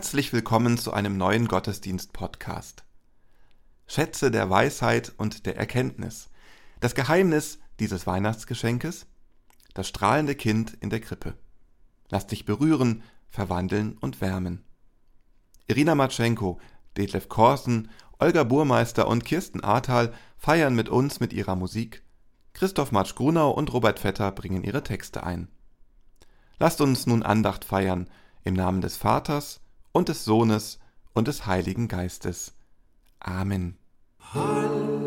Herzlich willkommen zu einem neuen Gottesdienst-Podcast. Schätze der Weisheit und der Erkenntnis. Das Geheimnis dieses Weihnachtsgeschenkes? Das strahlende Kind in der Krippe. Lass dich berühren, verwandeln und wärmen. Irina Matschenko, Detlef Korsen, Olga Burmeister und Kirsten Ahrtal feiern mit uns mit ihrer Musik. Christoph Matsch-Grunau und Robert Vetter bringen ihre Texte ein. Lasst uns nun Andacht feiern im Namen des Vaters und des Sohnes und des Heiligen Geistes. Amen. Halleluja.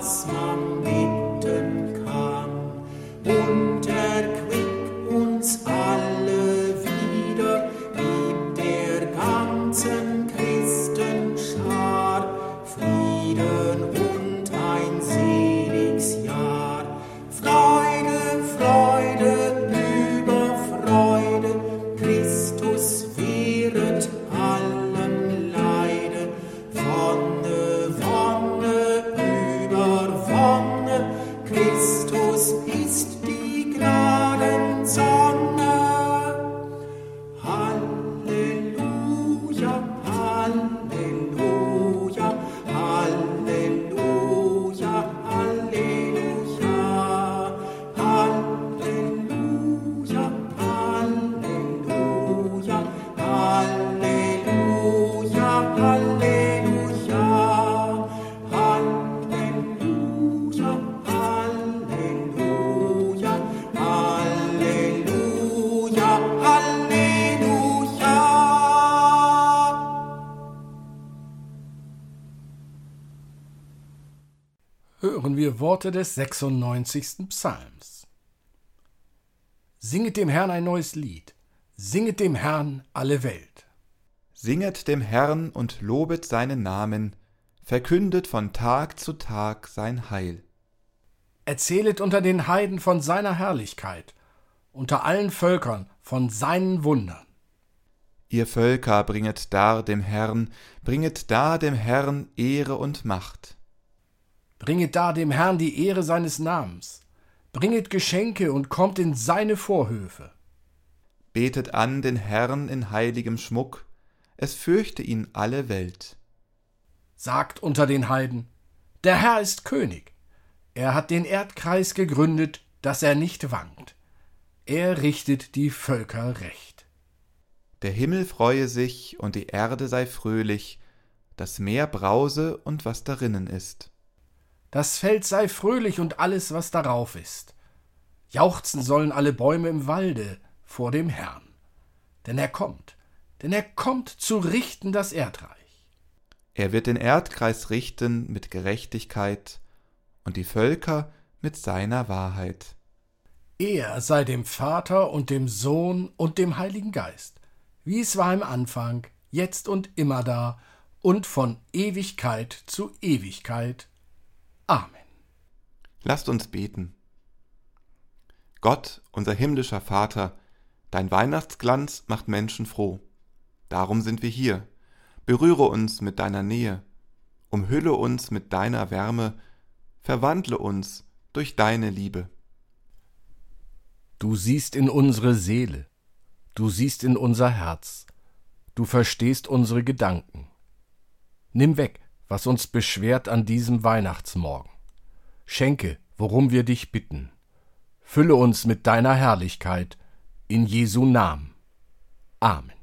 Smile. Wir Worte des 96. Psalms. Singet dem Herrn ein neues Lied, singet dem Herrn alle Welt. Singet dem Herrn und lobet seinen Namen, verkündet von Tag zu Tag sein Heil. Erzählet unter den Heiden von seiner Herrlichkeit, unter allen Völkern von seinen Wundern. Ihr Völker bringet dar dem Herrn, bringet dar dem Herrn Ehre und Macht. Bringet dar dem Herrn die Ehre seines Namens. Bringet Geschenke und kommt in seine Vorhöfe. Betet an den Herrn in heiligem Schmuck, es fürchte ihn alle Welt. Sagt unter den Heiden, der Herr ist König. Er hat den Erdkreis gegründet, dass er nicht wankt. Er richtet die Völker recht. Der Himmel freue sich und die Erde sei fröhlich, das Meer brause und was darinnen ist. Das Feld sei fröhlich und alles, was darauf ist. Jauchzen sollen alle Bäume im Walde vor dem Herrn. Denn er kommt, denn er kommt zu richten das Erdreich. Er wird den Erdkreis richten mit Gerechtigkeit und die Völker mit seiner Wahrheit. Er sei dem Vater und dem Sohn und dem Heiligen Geist, wie es war im Anfang, jetzt und immer da und von Ewigkeit zu Ewigkeit. Amen. Lasst uns beten. Gott, unser himmlischer Vater, dein Weihnachtsglanz macht Menschen froh. Darum sind wir hier. Berühre uns mit deiner Nähe, umhülle uns mit deiner Wärme, verwandle uns durch deine Liebe. Du siehst in unsere Seele, du siehst in unser Herz, du verstehst unsere Gedanken. Nimm weg, was uns beschwert an diesem Weihnachtsmorgen. Schenke, worum wir dich bitten. Fülle uns mit deiner Herrlichkeit, in Jesu Namen. Amen.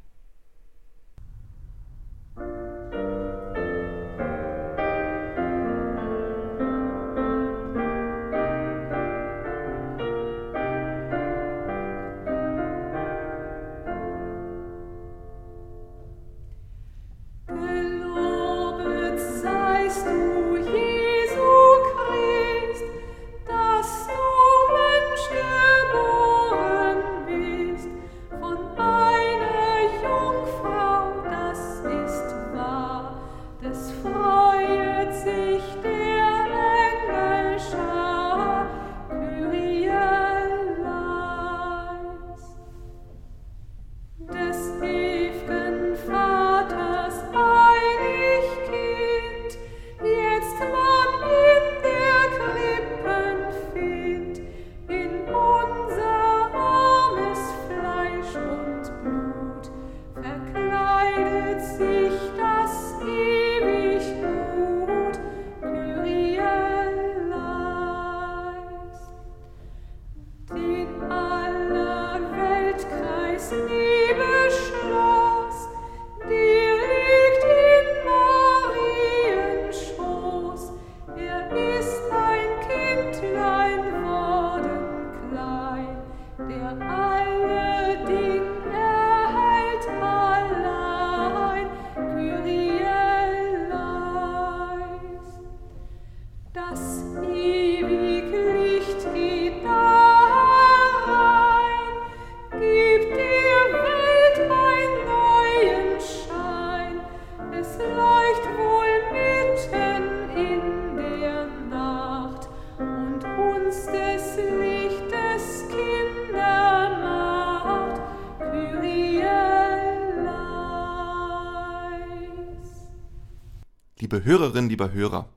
Liebe Hörerin, lieber Hörer,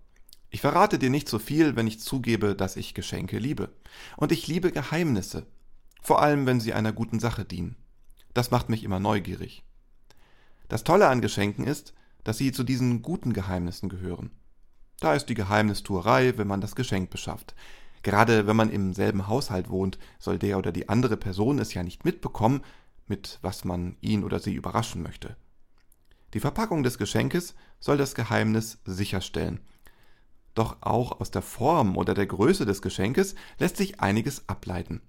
ich verrate dir nicht so viel, wenn ich zugebe, dass ich Geschenke liebe. Und ich liebe Geheimnisse, vor allem wenn sie einer guten Sache dienen. Das macht mich immer neugierig. Das Tolle an Geschenken ist, dass sie zu diesen guten Geheimnissen gehören. Da ist die Geheimnistuerei, wenn man das Geschenk beschafft. Gerade wenn man im selben Haushalt wohnt, soll der oder die andere Person es ja nicht mitbekommen, mit was man ihn oder sie überraschen möchte. Die Verpackung des Geschenkes soll das Geheimnis sicherstellen. Doch auch aus der Form oder der Größe des Geschenkes lässt sich einiges ableiten.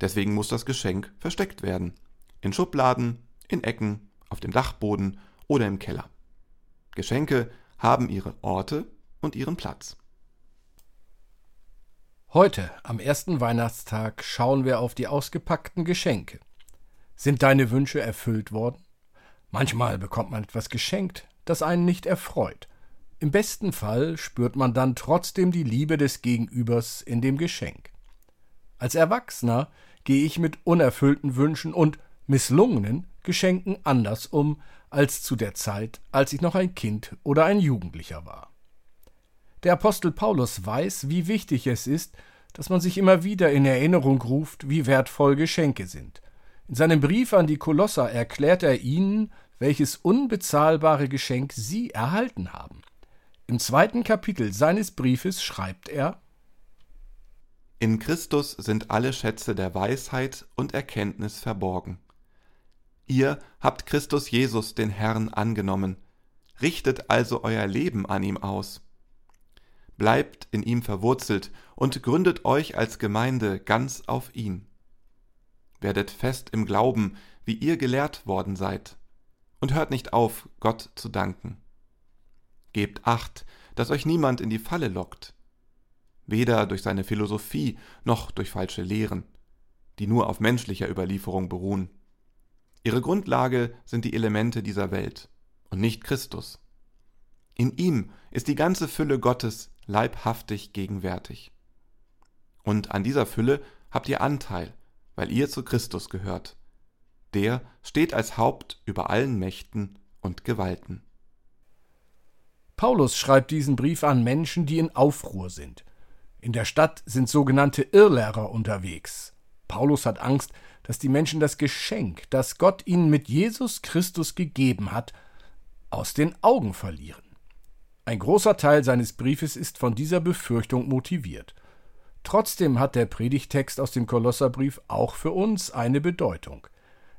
Deswegen muss das Geschenk versteckt werden. In Schubladen, in Ecken, auf dem Dachboden oder im Keller. Geschenke haben ihre Orte und ihren Platz. Heute, am ersten Weihnachtstag, schauen wir auf die ausgepackten Geschenke. Sind deine Wünsche erfüllt worden? Manchmal bekommt man etwas geschenkt, das einen nicht erfreut. Im besten Fall spürt man dann trotzdem die Liebe des Gegenübers in dem Geschenk. Als Erwachsener gehe ich mit unerfüllten Wünschen und misslungenen Geschenken anders um als zu der Zeit, als ich noch ein Kind oder ein Jugendlicher war. Der Apostel Paulus weiß, wie wichtig es ist, dass man sich immer wieder in Erinnerung ruft, wie wertvoll Geschenke sind. In seinem Brief an die Kolosser erklärt er ihnen, welches unbezahlbare Geschenk sie erhalten haben. Im zweiten Kapitel seines Briefes schreibt er In Christus sind alle Schätze der Weisheit und Erkenntnis verborgen. Ihr habt Christus Jesus den Herrn angenommen, richtet also euer Leben an ihm aus bleibt in ihm verwurzelt und gründet euch als Gemeinde ganz auf ihn. Werdet fest im Glauben, wie ihr gelehrt worden seid, und hört nicht auf, Gott zu danken. Gebt acht, dass euch niemand in die Falle lockt, weder durch seine Philosophie noch durch falsche Lehren, die nur auf menschlicher Überlieferung beruhen. Ihre Grundlage sind die Elemente dieser Welt und nicht Christus. In ihm ist die ganze Fülle Gottes leibhaftig gegenwärtig. Und an dieser Fülle habt ihr Anteil, weil ihr zu Christus gehört. Der steht als Haupt über allen Mächten und Gewalten. Paulus schreibt diesen Brief an Menschen, die in Aufruhr sind. In der Stadt sind sogenannte Irrlehrer unterwegs. Paulus hat Angst, dass die Menschen das Geschenk, das Gott ihnen mit Jesus Christus gegeben hat, aus den Augen verlieren. Ein großer Teil seines Briefes ist von dieser Befürchtung motiviert. Trotzdem hat der Predigtext aus dem Kolosserbrief auch für uns eine Bedeutung.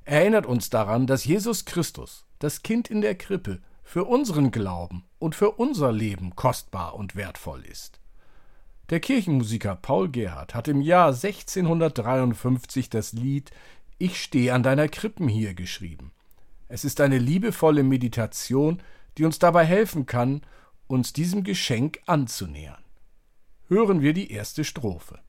Er erinnert uns daran, dass Jesus Christus, das Kind in der Krippe, für unseren Glauben und für unser Leben kostbar und wertvoll ist. Der Kirchenmusiker Paul Gerhard hat im Jahr 1653 das Lied Ich steh an deiner Krippen hier geschrieben. Es ist eine liebevolle Meditation, die uns dabei helfen kann, uns diesem Geschenk anzunähern. Hören wir die erste Strophe.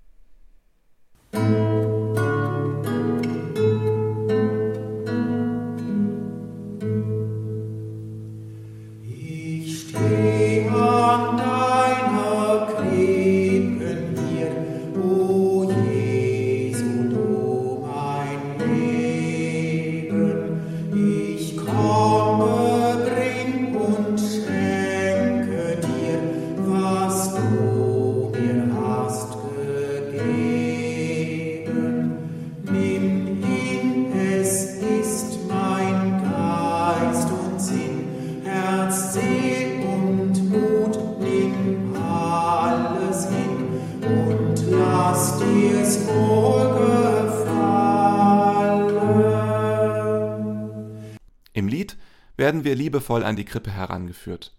Werden wir liebevoll an die Krippe herangeführt.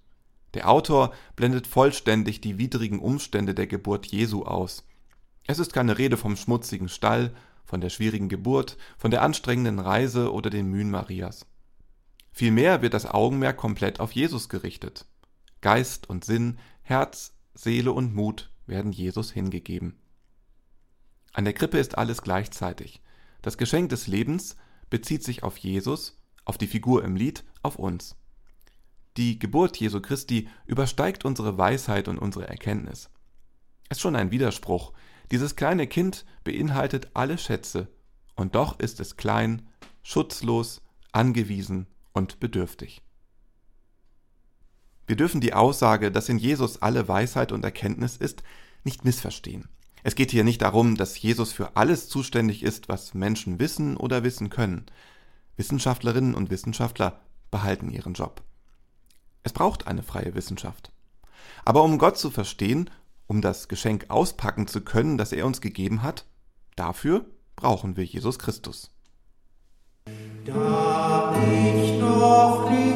Der Autor blendet vollständig die widrigen Umstände der Geburt Jesu aus. Es ist keine Rede vom schmutzigen Stall, von der schwierigen Geburt, von der anstrengenden Reise oder den Mühen Marias. Vielmehr wird das Augenmerk komplett auf Jesus gerichtet. Geist und Sinn, Herz, Seele und Mut werden Jesus hingegeben. An der Krippe ist alles gleichzeitig. Das Geschenk des Lebens bezieht sich auf Jesus auf die Figur im Lied, auf uns. Die Geburt Jesu Christi übersteigt unsere Weisheit und unsere Erkenntnis. Es ist schon ein Widerspruch. Dieses kleine Kind beinhaltet alle Schätze, und doch ist es klein, schutzlos, angewiesen und bedürftig. Wir dürfen die Aussage, dass in Jesus alle Weisheit und Erkenntnis ist, nicht missverstehen. Es geht hier nicht darum, dass Jesus für alles zuständig ist, was Menschen wissen oder wissen können. Wissenschaftlerinnen und Wissenschaftler behalten ihren Job. Es braucht eine freie Wissenschaft. Aber um Gott zu verstehen, um das Geschenk auspacken zu können, das er uns gegeben hat, dafür brauchen wir Jesus Christus. Da ich noch nicht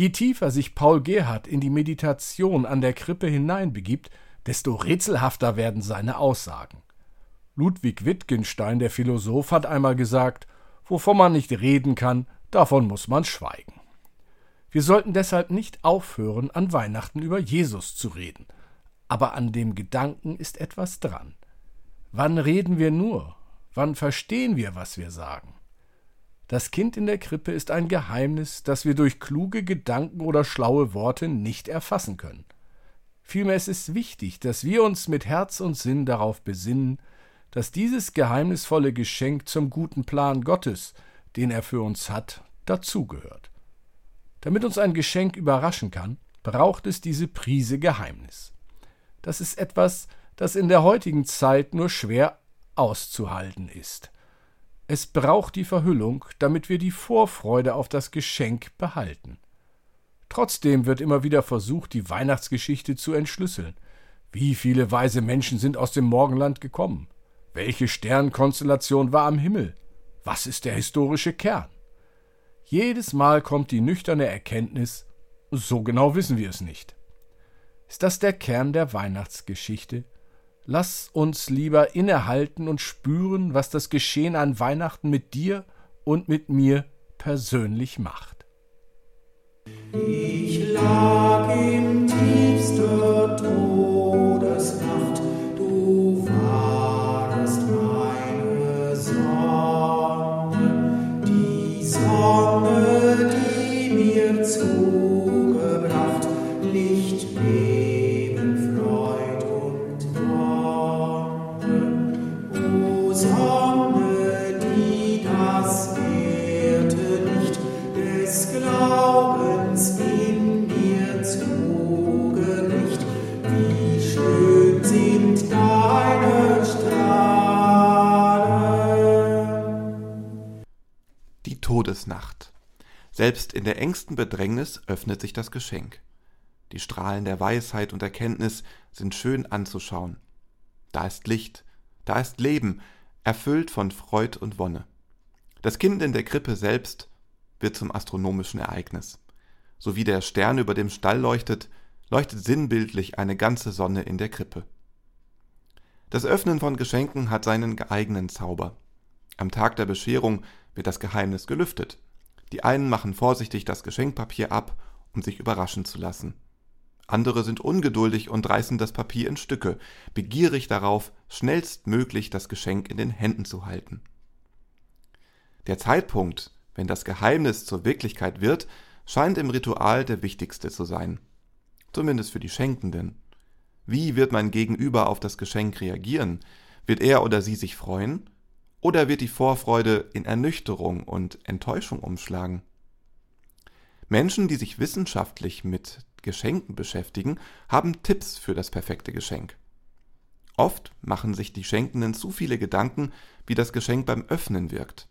Je tiefer sich Paul Gerhard in die Meditation an der Krippe hineinbegibt, desto rätselhafter werden seine Aussagen. Ludwig Wittgenstein, der Philosoph, hat einmal gesagt, wovon man nicht reden kann, davon muss man schweigen. Wir sollten deshalb nicht aufhören, an Weihnachten über Jesus zu reden. Aber an dem Gedanken ist etwas dran. Wann reden wir nur? Wann verstehen wir, was wir sagen? Das Kind in der Krippe ist ein Geheimnis, das wir durch kluge Gedanken oder schlaue Worte nicht erfassen können. Vielmehr ist es wichtig, dass wir uns mit Herz und Sinn darauf besinnen, dass dieses geheimnisvolle Geschenk zum guten Plan Gottes, den er für uns hat, dazugehört. Damit uns ein Geschenk überraschen kann, braucht es diese Prise Geheimnis. Das ist etwas, das in der heutigen Zeit nur schwer auszuhalten ist. Es braucht die Verhüllung, damit wir die Vorfreude auf das Geschenk behalten. Trotzdem wird immer wieder versucht, die Weihnachtsgeschichte zu entschlüsseln. Wie viele weise Menschen sind aus dem Morgenland gekommen? Welche Sternkonstellation war am Himmel? Was ist der historische Kern? Jedes Mal kommt die nüchterne Erkenntnis, so genau wissen wir es nicht. Ist das der Kern der Weihnachtsgeschichte? Lass uns lieber innehalten und spüren, was das Geschehen an Weihnachten mit dir und mit mir persönlich macht. Ich lag im tiefsten Todesnacht. Selbst in der engsten Bedrängnis öffnet sich das Geschenk. Die Strahlen der Weisheit und Erkenntnis sind schön anzuschauen. Da ist Licht, da ist Leben, erfüllt von Freud und Wonne. Das Kind in der Krippe selbst wird zum astronomischen Ereignis. So wie der Stern über dem Stall leuchtet, leuchtet sinnbildlich eine ganze Sonne in der Krippe. Das Öffnen von Geschenken hat seinen eigenen Zauber. Am Tag der Bescherung wird das Geheimnis gelüftet. Die einen machen vorsichtig das Geschenkpapier ab, um sich überraschen zu lassen. Andere sind ungeduldig und reißen das Papier in Stücke, begierig darauf, schnellstmöglich das Geschenk in den Händen zu halten. Der Zeitpunkt, wenn das Geheimnis zur Wirklichkeit wird, scheint im Ritual der wichtigste zu sein. Zumindest für die Schenkenden. Wie wird mein Gegenüber auf das Geschenk reagieren? Wird er oder sie sich freuen? Oder wird die Vorfreude in Ernüchterung und Enttäuschung umschlagen? Menschen, die sich wissenschaftlich mit Geschenken beschäftigen, haben Tipps für das perfekte Geschenk. Oft machen sich die Schenkenden zu viele Gedanken, wie das Geschenk beim Öffnen wirkt.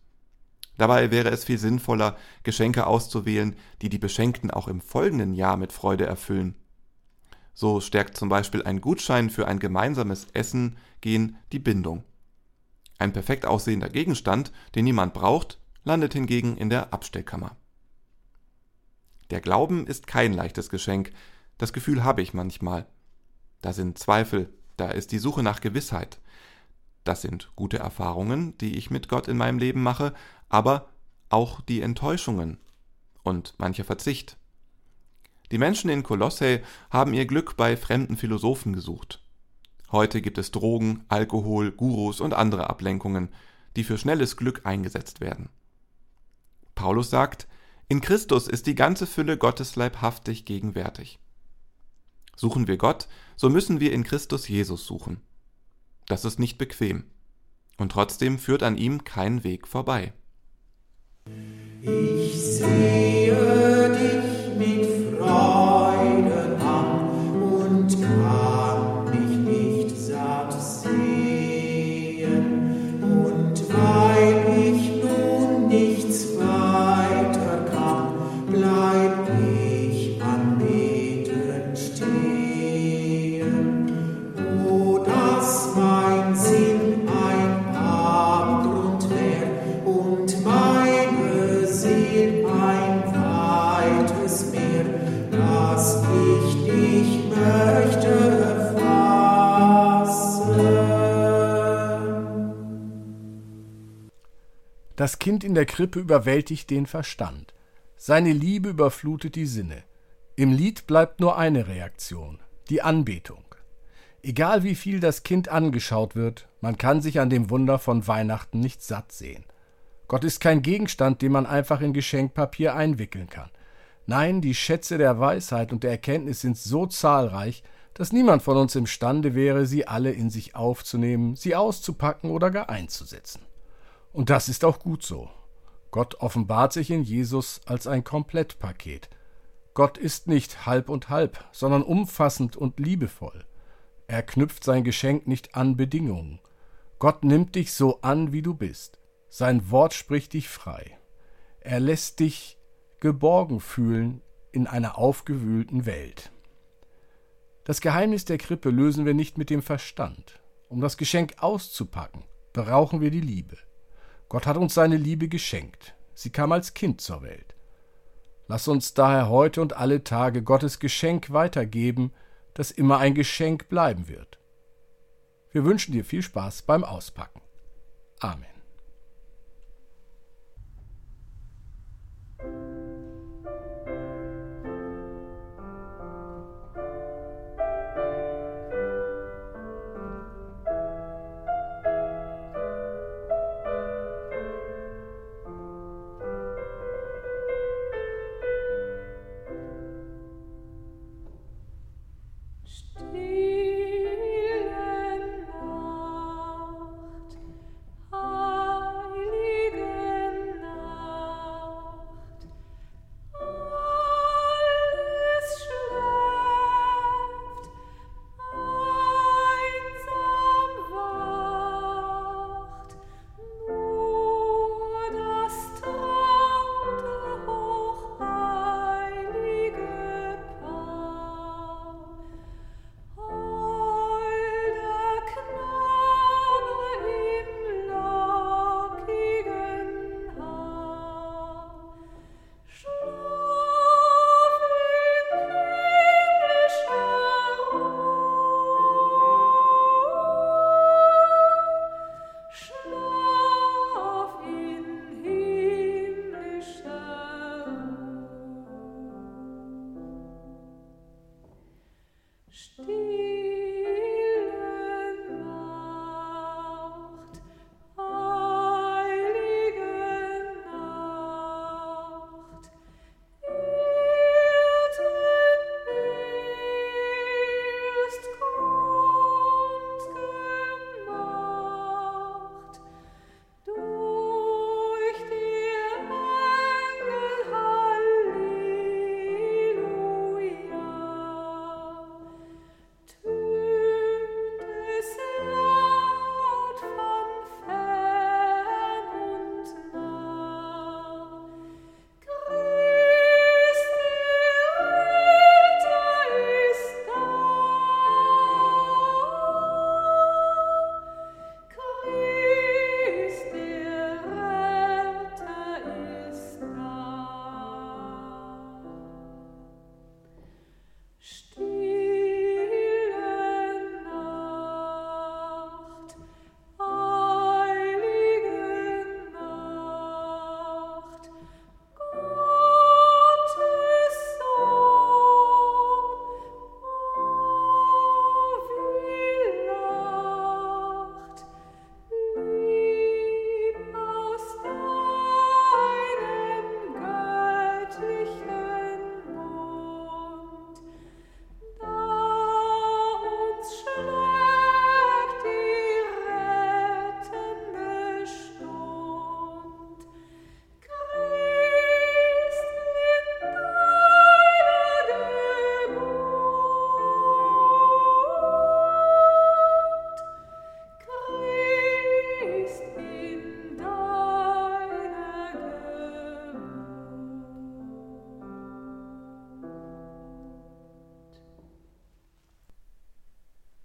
Dabei wäre es viel sinnvoller, Geschenke auszuwählen, die die Beschenkten auch im folgenden Jahr mit Freude erfüllen. So stärkt zum Beispiel ein Gutschein für ein gemeinsames Essen gehen die Bindung. Ein perfekt aussehender Gegenstand, den niemand braucht, landet hingegen in der Abstellkammer. Der Glauben ist kein leichtes Geschenk, das Gefühl habe ich manchmal. Da sind Zweifel, da ist die Suche nach Gewissheit. Das sind gute Erfahrungen, die ich mit Gott in meinem Leben mache, aber auch die Enttäuschungen und mancher Verzicht. Die Menschen in Kolosse haben ihr Glück bei fremden Philosophen gesucht. Heute gibt es Drogen, Alkohol, Gurus und andere Ablenkungen, die für schnelles Glück eingesetzt werden. Paulus sagt, in Christus ist die ganze Fülle Gottes leibhaftig gegenwärtig. Suchen wir Gott, so müssen wir in Christus Jesus suchen. Das ist nicht bequem. Und trotzdem führt an ihm kein Weg vorbei. Ich sehe dich Das Kind in der Krippe überwältigt den Verstand. Seine Liebe überflutet die Sinne. Im Lied bleibt nur eine Reaktion, die Anbetung. Egal wie viel das Kind angeschaut wird, man kann sich an dem Wunder von Weihnachten nicht satt sehen. Gott ist kein Gegenstand, den man einfach in Geschenkpapier einwickeln kann. Nein, die Schätze der Weisheit und der Erkenntnis sind so zahlreich, dass niemand von uns imstande wäre, sie alle in sich aufzunehmen, sie auszupacken oder gar einzusetzen. Und das ist auch gut so. Gott offenbart sich in Jesus als ein Komplettpaket. Gott ist nicht halb und halb, sondern umfassend und liebevoll. Er knüpft sein Geschenk nicht an Bedingungen. Gott nimmt dich so an, wie du bist. Sein Wort spricht dich frei. Er lässt dich geborgen fühlen in einer aufgewühlten Welt. Das Geheimnis der Krippe lösen wir nicht mit dem Verstand. Um das Geschenk auszupacken, brauchen wir die Liebe. Gott hat uns seine Liebe geschenkt. Sie kam als Kind zur Welt. Lass uns daher heute und alle Tage Gottes Geschenk weitergeben, das immer ein Geschenk bleiben wird. Wir wünschen dir viel Spaß beim Auspacken. Amen.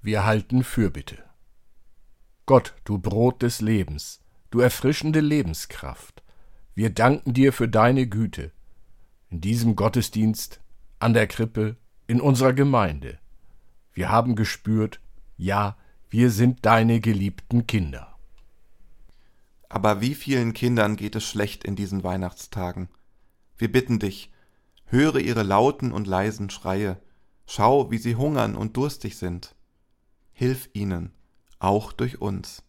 Wir halten Fürbitte. Gott, du Brot des Lebens, du erfrischende Lebenskraft, wir danken dir für deine Güte, in diesem Gottesdienst, an der Krippe, in unserer Gemeinde. Wir haben gespürt, ja, wir sind deine geliebten Kinder. Aber wie vielen Kindern geht es schlecht in diesen Weihnachtstagen? Wir bitten dich, höre ihre lauten und leisen Schreie, schau, wie sie hungern und durstig sind. Hilf ihnen, auch durch uns.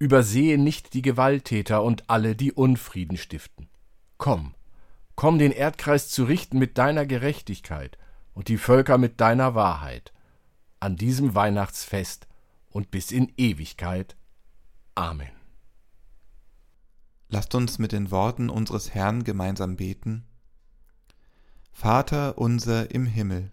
Übersehe nicht die Gewalttäter und alle, die Unfrieden stiften. Komm, komm den Erdkreis zu richten mit deiner Gerechtigkeit und die Völker mit deiner Wahrheit. An diesem Weihnachtsfest und bis in Ewigkeit. Amen. Lasst uns mit den Worten unseres Herrn gemeinsam beten. Vater unser im Himmel,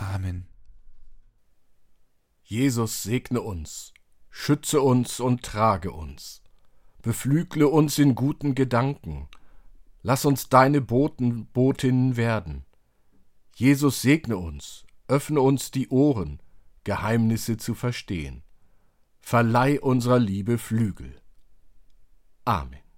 Amen. Jesus segne uns, schütze uns und trage uns, beflügle uns in guten Gedanken, lass uns deine Boten, Botinnen werden. Jesus segne uns, öffne uns die Ohren, Geheimnisse zu verstehen. Verleih unserer Liebe Flügel. Amen.